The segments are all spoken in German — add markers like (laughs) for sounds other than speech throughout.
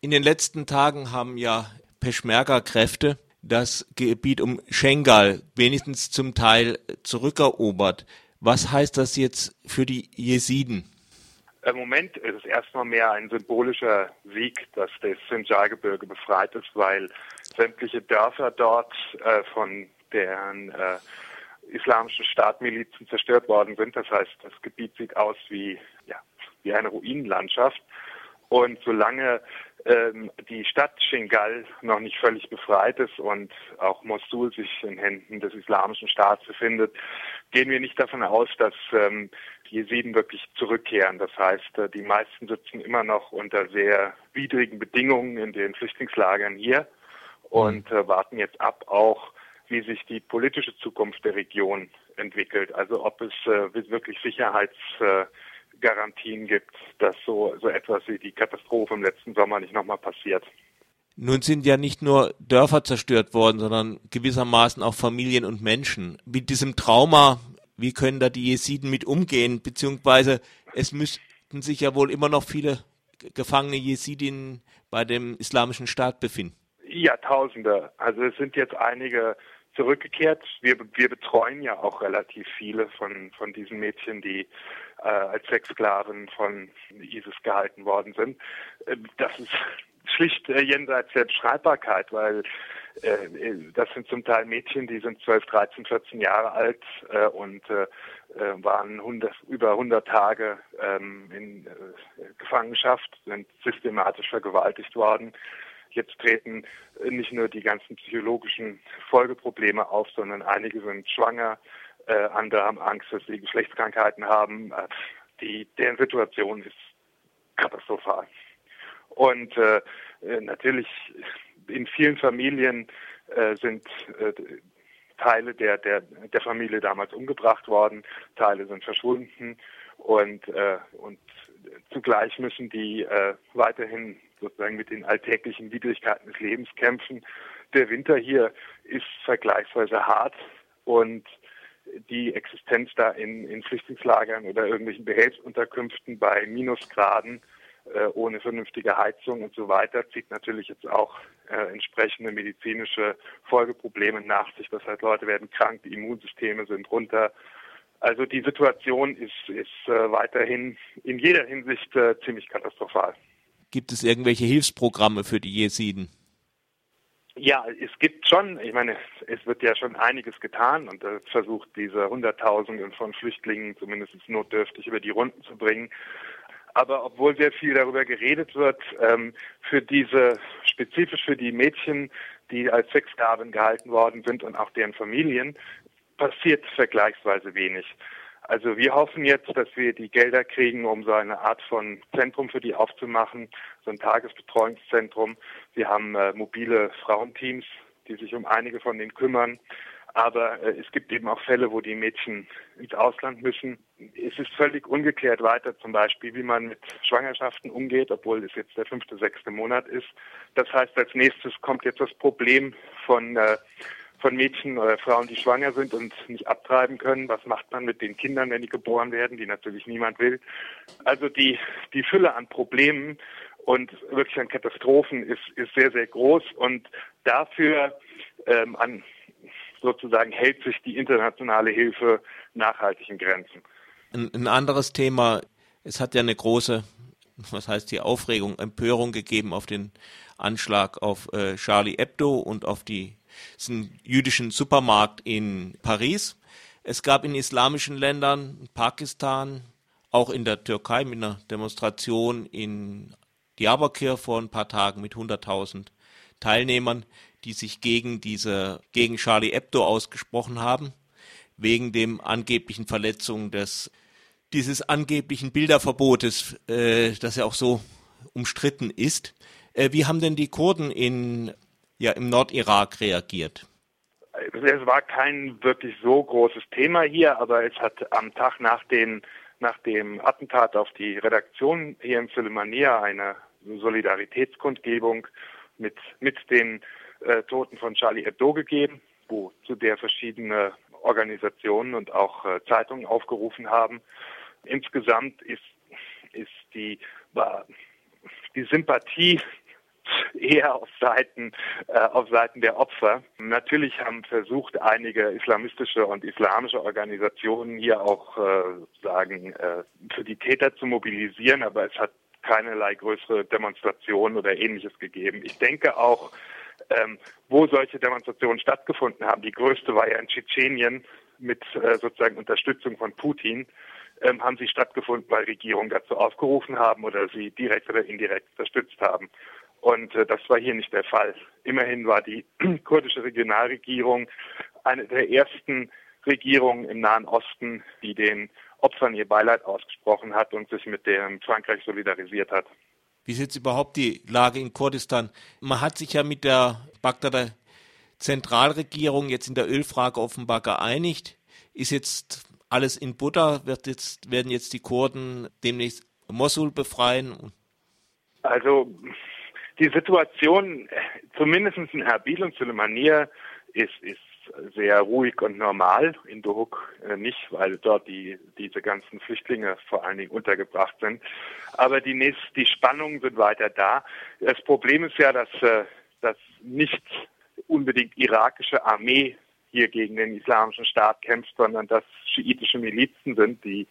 In den letzten Tagen haben ja Peschmerga-Kräfte das Gebiet um Schengal wenigstens zum Teil zurückerobert. Was heißt das jetzt für die Jesiden? Im Moment ist es erstmal mehr ein symbolischer Sieg, dass das Sinjar-Gebirge befreit ist, weil sämtliche Dörfer dort äh, von deren äh, islamischen Staatmilizen zerstört worden sind. Das heißt, das Gebiet sieht aus wie, ja, wie eine Ruinenlandschaft. Und solange ähm, die Stadt Shingal noch nicht völlig befreit ist und auch Mosul sich in Händen des Islamischen Staats befindet, gehen wir nicht davon aus, dass ähm, die Jesiden wirklich zurückkehren. Das heißt, äh, die meisten sitzen immer noch unter sehr widrigen Bedingungen in den Flüchtlingslagern hier und äh, warten jetzt ab, auch wie sich die politische Zukunft der Region entwickelt. Also ob es äh, wirklich Sicherheits äh, Garantien gibt, dass so, so etwas wie die Katastrophe im letzten Sommer nicht nochmal passiert. Nun sind ja nicht nur Dörfer zerstört worden, sondern gewissermaßen auch Familien und Menschen. Mit diesem Trauma, wie können da die Jesiden mit umgehen? Beziehungsweise es müssten sich ja wohl immer noch viele gefangene Jesidinnen bei dem Islamischen Staat befinden. Ja, Tausende. Also es sind jetzt einige zurückgekehrt. Wir, wir betreuen ja auch relativ viele von, von diesen Mädchen, die äh, als Sexsklaven von ISIS gehalten worden sind. Äh, das ist (laughs) schlicht äh, jenseits der Beschreibbarkeit, weil äh, das sind zum Teil Mädchen, die sind 12, 13, 14 Jahre alt äh, und äh, äh waren 100, über 100 Tage ähm, in äh, Gefangenschaft, sind systematisch vergewaltigt worden. Jetzt treten nicht nur die ganzen psychologischen Folgeprobleme auf, sondern einige sind schwanger, äh, andere haben Angst, dass sie Geschlechtskrankheiten haben. Äh, die, deren Situation ist katastrophal. Und äh, äh natürlich in vielen Familien äh, sind äh, Teile der, der, der Familie damals umgebracht worden, Teile sind verschwunden und, äh, und zugleich müssen die äh, weiterhin sozusagen mit den alltäglichen Widrigkeiten des Lebens kämpfen. Der Winter hier ist vergleichsweise hart und die Existenz da in, in Flüchtlingslagern oder irgendwelchen Behelfsunterkünften bei Minusgraden äh, ohne vernünftige Heizung und so weiter zieht natürlich jetzt auch äh, entsprechende medizinische Folgeprobleme nach sich. Das heißt, Leute werden krank, die Immunsysteme sind runter. Also die Situation ist, ist äh, weiterhin in jeder Hinsicht äh, ziemlich katastrophal. Gibt es irgendwelche Hilfsprogramme für die Jesiden? Ja, es gibt schon, ich meine, es wird ja schon einiges getan und versucht, diese Hunderttausenden von Flüchtlingen zumindest notdürftig über die Runden zu bringen. Aber obwohl sehr viel darüber geredet wird, ähm, für diese, spezifisch für die Mädchen, die als Sexsklaven gehalten worden sind und auch deren Familien, passiert vergleichsweise wenig. Also wir hoffen jetzt, dass wir die Gelder kriegen, um so eine Art von Zentrum für die aufzumachen, so ein Tagesbetreuungszentrum. Wir haben äh, mobile Frauenteams, die sich um einige von denen kümmern. Aber äh, es gibt eben auch Fälle, wo die Mädchen ins Ausland müssen. Es ist völlig ungeklärt weiter, zum Beispiel, wie man mit Schwangerschaften umgeht, obwohl es jetzt der fünfte, sechste Monat ist. Das heißt, als nächstes kommt jetzt das Problem von äh, von Mädchen oder Frauen, die schwanger sind und nicht abtreiben können. Was macht man mit den Kindern, wenn die geboren werden, die natürlich niemand will? Also die, die Fülle an Problemen und wirklich an Katastrophen ist, ist sehr, sehr groß und dafür ähm, an sozusagen hält sich die internationale Hilfe nachhaltig in Grenzen. Ein, ein anderes Thema, es hat ja eine große, was heißt die Aufregung, Empörung gegeben auf den Anschlag auf äh, Charlie Hebdo und auf die ist ein jüdischen Supermarkt in Paris. Es gab in islamischen Ländern, Pakistan, auch in der Türkei mit einer Demonstration in Diyarbakir vor ein paar Tagen mit 100.000 Teilnehmern, die sich gegen diese, gegen Charlie Hebdo ausgesprochen haben, wegen dem angeblichen Verletzung des, dieses angeblichen Bilderverbotes, äh, das ja auch so umstritten ist. Äh, wie haben denn die Kurden in ja im Nordirak reagiert? Es war kein wirklich so großes Thema hier, aber es hat am Tag nach, den, nach dem Attentat auf die Redaktion hier im Sulemania eine Solidaritätskundgebung mit, mit den äh, Toten von Charlie Hebdo gegeben, wo zu der verschiedene Organisationen und auch äh, Zeitungen aufgerufen haben. Insgesamt ist, ist die, war die Sympathie (laughs) eher auf Seiten, äh, auf Seiten der Opfer. Natürlich haben versucht, einige islamistische und islamische Organisationen hier auch äh, sagen, äh, für die Täter zu mobilisieren, aber es hat keinerlei größere Demonstrationen oder ähnliches gegeben. Ich denke auch, ähm, wo solche Demonstrationen stattgefunden haben. Die größte war ja in Tschetschenien mit äh, sozusagen Unterstützung von Putin. Ähm, haben sie stattgefunden, weil Regierungen dazu aufgerufen haben oder sie direkt oder indirekt unterstützt haben. Und äh, das war hier nicht der Fall. Immerhin war die (clears throat) kurdische Regionalregierung eine der ersten Regierungen im Nahen Osten, die den Opfern ihr Beileid ausgesprochen hat und sich mit dem Frankreich solidarisiert hat. Wie ist jetzt überhaupt die Lage in Kurdistan? Man hat sich ja mit der Bagdader Zentralregierung jetzt in der Ölfrage offenbar geeinigt. Ist jetzt alles in Butter? Wird jetzt, werden jetzt die Kurden demnächst Mosul befreien? Also die Situation, zumindest in Erbil und Suleimania, ist, ist sehr ruhig und normal. In Dohuk äh, nicht, weil dort die, diese ganzen Flüchtlinge vor allen Dingen untergebracht sind. Aber die, nächst, die Spannungen sind weiter da. Das Problem ist ja, dass, äh, dass nicht unbedingt irakische Armee hier gegen den islamischen Staat kämpft, sondern dass schiitische Milizen sind, die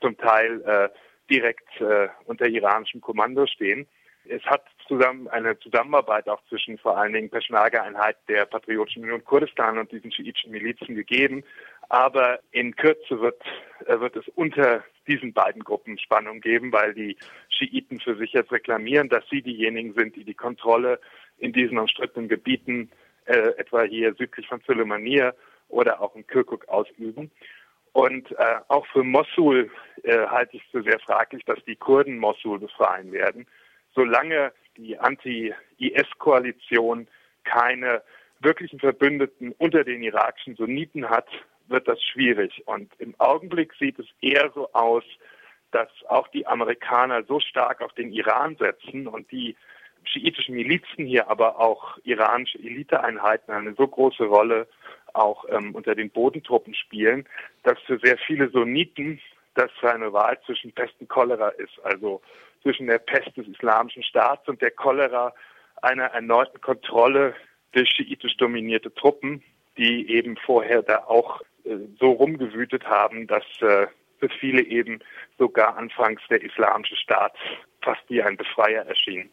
zum Teil äh, direkt äh, unter iranischem Kommando stehen. Es hat zusammen eine Zusammenarbeit auch zwischen vor allen Dingen Peschmerga-Einheit der Patriotischen Union Kurdistan und diesen schiitischen Milizen gegeben. Aber in Kürze wird, äh, wird es unter diesen beiden Gruppen Spannung geben, weil die Schiiten für sich jetzt reklamieren, dass sie diejenigen sind, die die Kontrolle in diesen umstrittenen Gebieten, äh, etwa hier südlich von Suleimania oder auch in Kirkuk ausüben. Und äh, auch für Mosul äh, halte ich es für sehr fraglich, dass die Kurden Mosul befreien werden solange die Anti-IS-Koalition keine wirklichen Verbündeten unter den irakischen Sunniten hat, wird das schwierig. Und im Augenblick sieht es eher so aus, dass auch die Amerikaner so stark auf den Iran setzen und die schiitischen Milizen hier, aber auch iranische Eliteeinheiten eine so große Rolle auch ähm, unter den Bodentruppen spielen, dass für sehr viele Sunniten das eine Wahl zwischen Pest und Cholera ist. Also zwischen der Pest des Islamischen Staats und der Cholera einer erneuten Kontrolle durch schiitisch dominierte Truppen, die eben vorher da auch äh, so rumgewütet haben, dass äh, für viele eben sogar anfangs der Islamische Staat fast wie ein Befreier erschien.